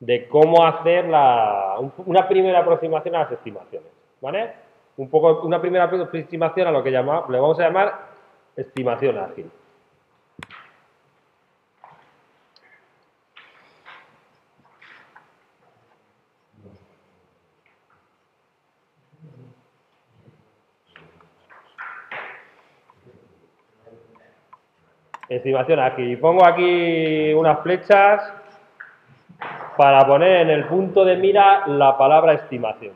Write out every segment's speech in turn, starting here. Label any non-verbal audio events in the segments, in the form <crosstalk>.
de cómo hacer la, una primera aproximación a las estimaciones, ¿vale? Un poco, una primera aproximación a lo que llama, le vamos a llamar estimación ágil. Estimación ágil. Pongo aquí unas flechas para poner en el punto de mira la palabra estimación.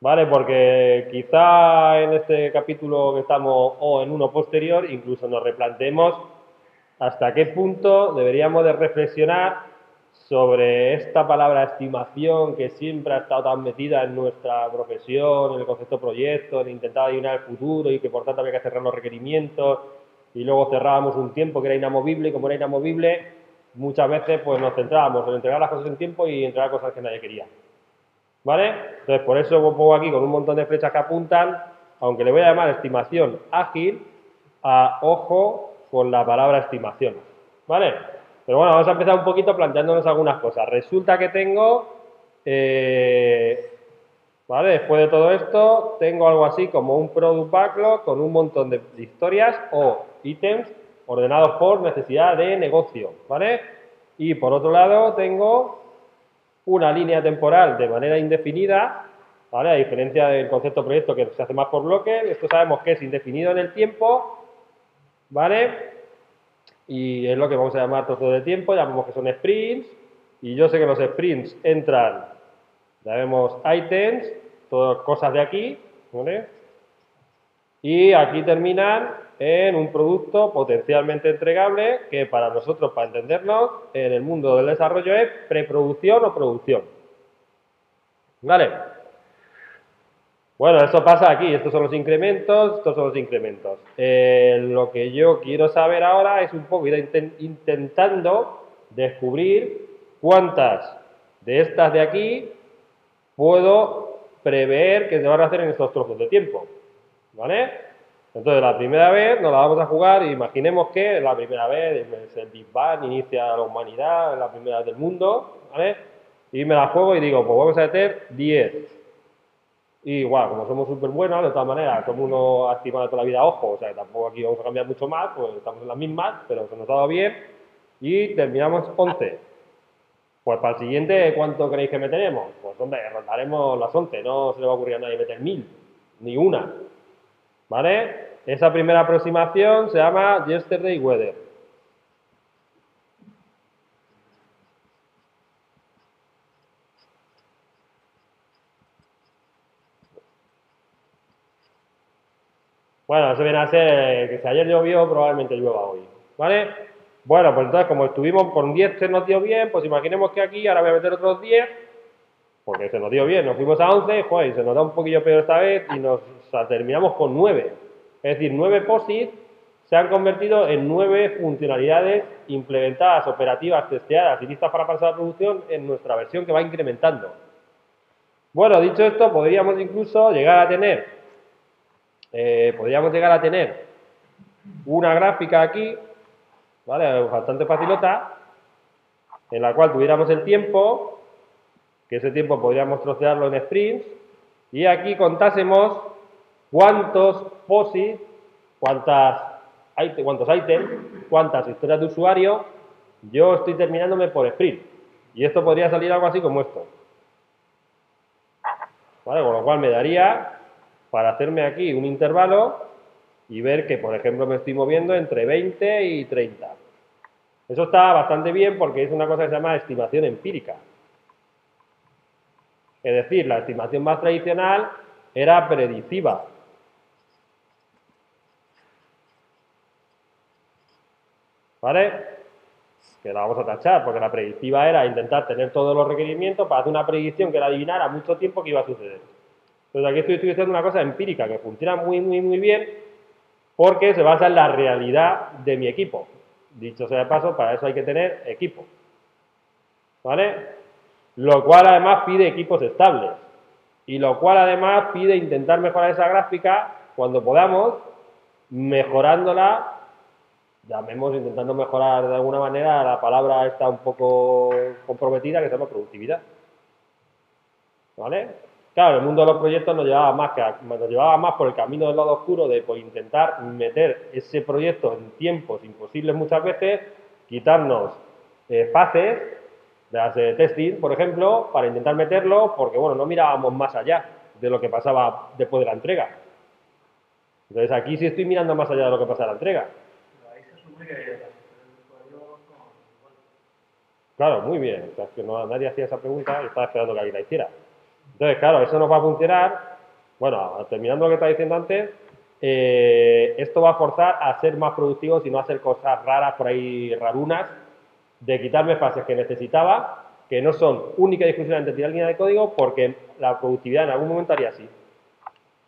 ¿Vale? Porque quizá en este capítulo que estamos o en uno posterior incluso nos replanteemos hasta qué punto deberíamos de reflexionar sobre esta palabra estimación que siempre ha estado tan metida en nuestra profesión, en el concepto proyecto, en intentar adivinar el futuro y que por tanto había que cerrar los requerimientos y luego cerrábamos un tiempo que era inamovible como era inamovible muchas veces pues nos centrábamos en entregar las cosas en tiempo y entregar cosas que nadie quería. ¿Vale? Entonces, por eso pongo aquí con un montón de flechas que apuntan, aunque le voy a llamar estimación ágil, a ojo con la palabra estimación. ¿Vale? Pero bueno, vamos a empezar un poquito planteándonos algunas cosas. Resulta que tengo, eh, ¿vale? Después de todo esto, tengo algo así como un product backlog con un montón de historias o ítems ordenados por necesidad de negocio, ¿vale? Y por otro lado tengo una línea temporal de manera indefinida, ¿vale? A diferencia del concepto proyecto que se hace más por bloque, esto sabemos que es indefinido en el tiempo, ¿vale? Y es lo que vamos a llamar trozo de tiempo, llamamos que son sprints, y yo sé que los sprints entran, ya vemos items, todas cosas de aquí, ¿vale? Y aquí terminan en un producto potencialmente entregable que para nosotros, para entendernos, en el mundo del desarrollo es preproducción o producción. ¿Vale? Bueno, eso pasa aquí, estos son los incrementos, estos son los incrementos. Eh, lo que yo quiero saber ahora es un poco ir intentando descubrir cuántas de estas de aquí puedo prever que se van a hacer en estos trozos de tiempo. ¿Vale? Entonces, la primera vez nos la vamos a jugar, imaginemos que la primera vez es el Big Bang, inicia la humanidad, la primera vez del mundo, ¿vale? Y me la juego y digo, pues vamos a meter 10. Y igual, como somos súper buenos, de todas maneras, como uno ha estimado toda la vida ojo, o sea, tampoco aquí vamos a cambiar mucho más, pues estamos en las mismas, pero se nos ha dado bien. Y terminamos 11. Pues para el siguiente, ¿cuánto creéis que meteremos? Pues hombre, rondaremos las 11, no se le va a ocurrir a nadie meter 1000, ni una. ¿Vale? Esa primera aproximación se llama Yesterday Weather. Bueno, eso viene a ser que si ayer llovió, probablemente llueva hoy. ¿Vale? Bueno, pues entonces, como estuvimos con 10 se nos dio bien, pues imaginemos que aquí ahora voy a meter otros 10, porque se nos dio bien, nos fuimos a 11, joder, se nos da un poquillo peor esta vez y nos terminamos con 9. Es decir, 9 POSIT se han convertido en 9 funcionalidades implementadas, operativas, testeadas y listas para pasar a producción en nuestra versión que va incrementando. Bueno, dicho esto, podríamos incluso llegar a tener, eh, podríamos llegar a tener una gráfica aquí, ¿vale? Bastante facilota, en la cual tuviéramos el tiempo, que ese tiempo podríamos trocearlo en sprints, y aquí contásemos cuántos POSIT, cuántas, cuántos ítems, cuántas historias de usuario yo estoy terminándome por sprint. Y esto podría salir algo así como esto. ¿Vale? Con lo cual me daría para hacerme aquí un intervalo y ver que, por ejemplo, me estoy moviendo entre 20 y 30. Eso está bastante bien porque es una cosa que se llama estimación empírica. Es decir, la estimación más tradicional era predictiva. ¿Vale? Que la vamos a tachar, porque la predictiva era intentar tener todos los requerimientos para hacer una predicción que era adivinar a mucho tiempo que iba a suceder. Entonces aquí estoy utilizando una cosa empírica que funciona muy, muy, muy bien porque se basa en la realidad de mi equipo. Dicho sea de paso, para eso hay que tener equipo. ¿Vale? Lo cual además pide equipos estables. Y lo cual además pide intentar mejorar esa gráfica cuando podamos, mejorándola llamemos intentando mejorar de alguna manera, la palabra está un poco comprometida, que se llama productividad. ¿Vale? Claro, el mundo de los proyectos nos llevaba más, que, nos llevaba más por el camino del lado oscuro de por intentar meter ese proyecto en tiempos imposibles muchas veces, quitarnos eh, fases de las testing, por ejemplo, para intentar meterlo, porque bueno, no mirábamos más allá de lo que pasaba después de la entrega. Entonces aquí sí estoy mirando más allá de lo que pasa en la entrega. Claro, muy bien. O sea, que no, nadie hacía esa pregunta y estaba esperando que alguien la hiciera. Entonces, claro, eso nos va a funcionar. Bueno, terminando lo que estaba diciendo antes, eh, esto va a forzar a ser más productivos y no a hacer cosas raras por ahí, rarunas, de quitarme fases que necesitaba, que no son única y exclusivamente tirar línea de código, porque la productividad en algún momento haría así.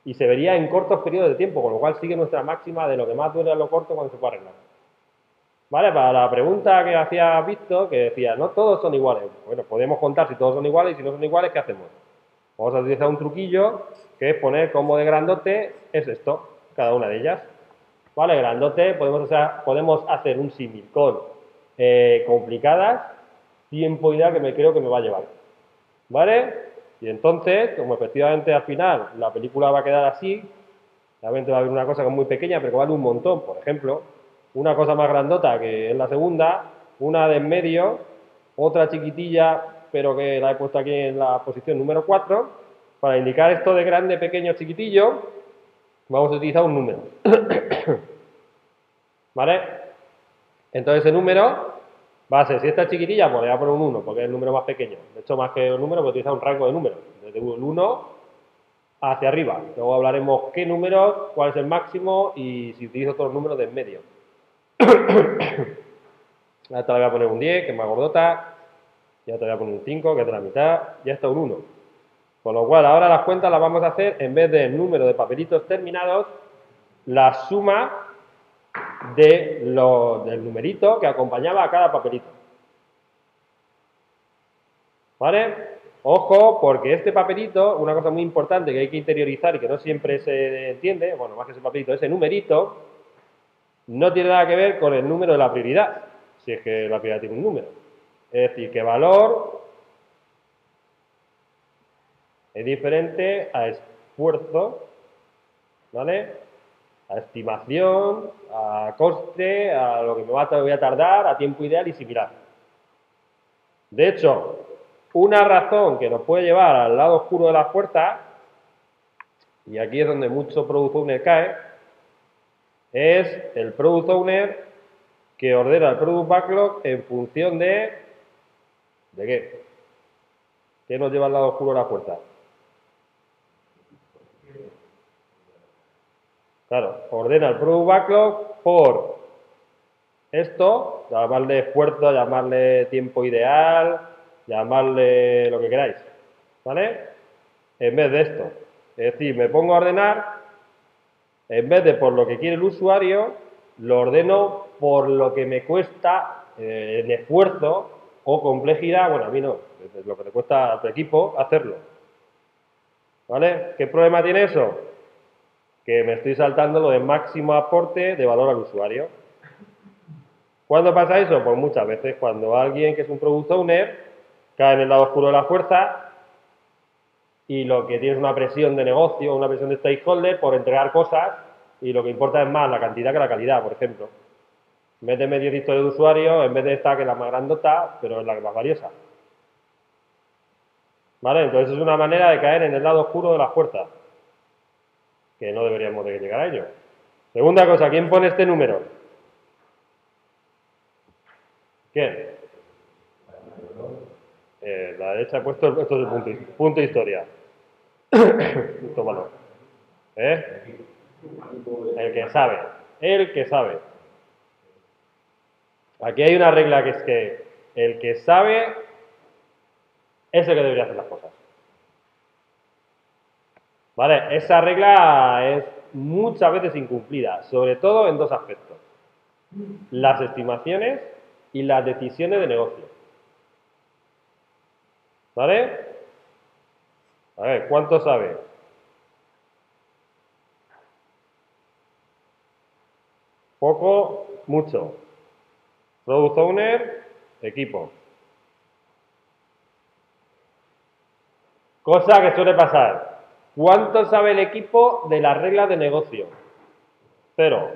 Y se vería en cortos periodos de tiempo, con lo cual sigue nuestra máxima de lo que más duele a lo corto cuando se puede arreglar. ¿Vale? Para la pregunta que hacía Visto, que decía, no todos son iguales. Bueno, podemos contar si todos son iguales y si no son iguales, ¿qué hacemos? Vamos a utilizar un truquillo que es poner como de grandote es esto, cada una de ellas. ¿Vale? Grandote, podemos, podemos hacer un símil con eh, complicadas, tiempo ideal que me creo que me va a llevar. ¿Vale? Y entonces, como efectivamente al final la película va a quedar así, realmente va a haber una cosa que es muy pequeña, pero que vale un montón. Por ejemplo, una cosa más grandota que es la segunda, una de en medio, otra chiquitilla, pero que la he puesto aquí en la posición número 4, para indicar esto de grande, pequeño, chiquitillo, vamos a utilizar un número. <coughs> ¿Vale? Entonces ese número va a ser, si esta chiquitilla, pues le voy a poner un 1, porque es el número más pequeño. De hecho, más que un número, a utilizar un rango de números, desde el 1 hacia arriba. Luego hablaremos qué números, cuál es el máximo y si utilizo todos los números de en medio. <coughs> Ya te voy a poner un 10, que es más gordota. Ya te voy a poner un 5, que es de la mitad. Ya está un 1. Con lo cual, ahora las cuentas las vamos a hacer, en vez del número de papelitos terminados, la suma de del numerito que acompañaba a cada papelito. ¿Vale? Ojo, porque este papelito, una cosa muy importante que hay que interiorizar y que no siempre se entiende, bueno, más que ese papelito, ese numerito, no tiene nada que ver con el número de la prioridad, si es que la prioridad tiene un número. Es decir, que valor es diferente a esfuerzo, ¿vale? A estimación, a coste, a lo que me voy a tardar, a tiempo ideal y similar. De hecho, una razón que nos puede llevar al lado oscuro de la fuerza, y aquí es donde mucho Product Owner cae, es el Product Owner que ordena el Product Backlog en función de... ¿De qué? ¿Qué nos lleva al lado oscuro la puerta? Claro, ordena el Product Backlog por esto, llamarle esfuerzo, llamarle tiempo ideal, llamarle lo que queráis, ¿vale? En vez de esto. Es decir, me pongo a ordenar en vez de por lo que quiere el usuario, lo ordeno por lo que me cuesta eh, en esfuerzo o complejidad, bueno, a mí no, es lo que te cuesta a tu equipo hacerlo. ¿Vale? ¿Qué problema tiene eso? Que me estoy saltando lo de máximo aporte de valor al usuario. ¿Cuándo pasa eso? Pues muchas veces, cuando alguien que es un product owner cae en el lado oscuro de la fuerza y lo que tiene es una presión de negocio, una presión de stakeholder por entregar cosas y lo que importa es más la cantidad que la calidad, por ejemplo. En vez de medio historia de usuario, en vez de esta que es la más grandota, pero es la más valiosa. ¿Vale? Entonces es una manera de caer en el lado oscuro de la fuerza, que no deberíamos de llegar a ello. Segunda cosa, ¿quién pone este número? ¿Quién? Eh, la derecha ha puesto esto punto, punto historia. <coughs> ¿Eh? El que sabe. El que sabe. Aquí hay una regla que es que el que sabe es el que debería hacer las cosas. ¿Vale? Esa regla es muchas veces incumplida, sobre todo en dos aspectos. Las estimaciones y las decisiones de negocio. ¿Vale? A ver, ¿cuánto sabe? Poco, mucho. Product Owner, equipo. Cosa que suele pasar. ¿Cuánto sabe el equipo de las reglas de negocio? Cero.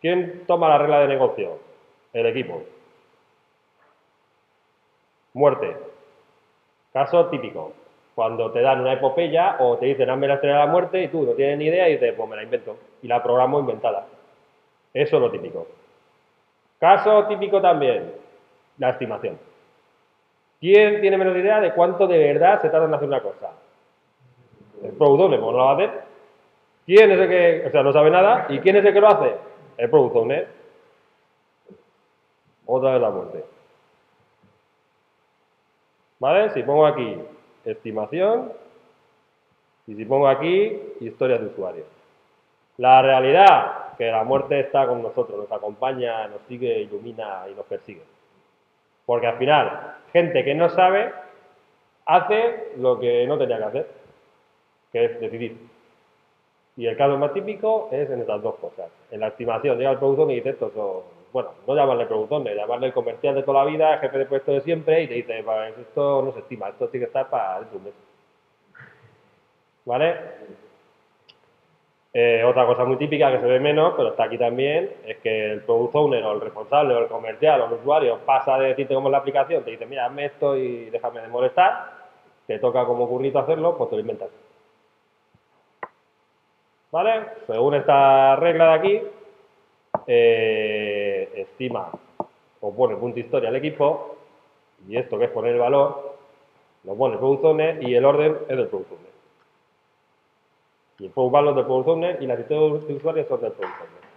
¿Quién toma la regla de negocio? El equipo. Muerte. Caso típico. Cuando te dan una epopeya o te dicen hazme la estrella de la muerte y tú no tienes ni idea y dices pues me la invento. Y la programo inventada. Eso es lo típico. Caso típico también. La estimación. ¿Quién tiene menos idea de cuánto de verdad se tarda en hacer una cosa? El product owner, pues no lo va a hacer. ¿Quién es el que, o sea, no sabe nada? ¿Y quién es el que lo hace? El product owner. Otra vez la muerte. Si pongo aquí estimación y si pongo aquí historias de usuario. La realidad, que la muerte está con nosotros, nos acompaña, nos sigue, ilumina y nos persigue. Porque al final, gente que no sabe, hace lo que no tenía que hacer, que es decidir. Y el caso más típico es en estas dos cosas. En la estimación, llega el productor y dice, esto son bueno, no llamarle productor, llamarle comercial de toda la vida, jefe de puesto de siempre, y te dice, esto no se estima, esto tiene que estar para dentro de mes. ¿Vale? Eh, otra cosa muy típica que se ve menos, pero está aquí también, es que el product owner o el responsable o el comercial o el usuario pasa de decirte cómo es la aplicación, te dice, mira, hazme esto y déjame de molestar, te toca como currito hacerlo, pues te lo inventas. ¿Vale? Según esta regla de aquí, eh, estima o pone punto historia al equipo y esto que es poner el valor lo pone el product owner y el orden es del product owner. Y el product valor del product y la lista de usuarios son del product owner.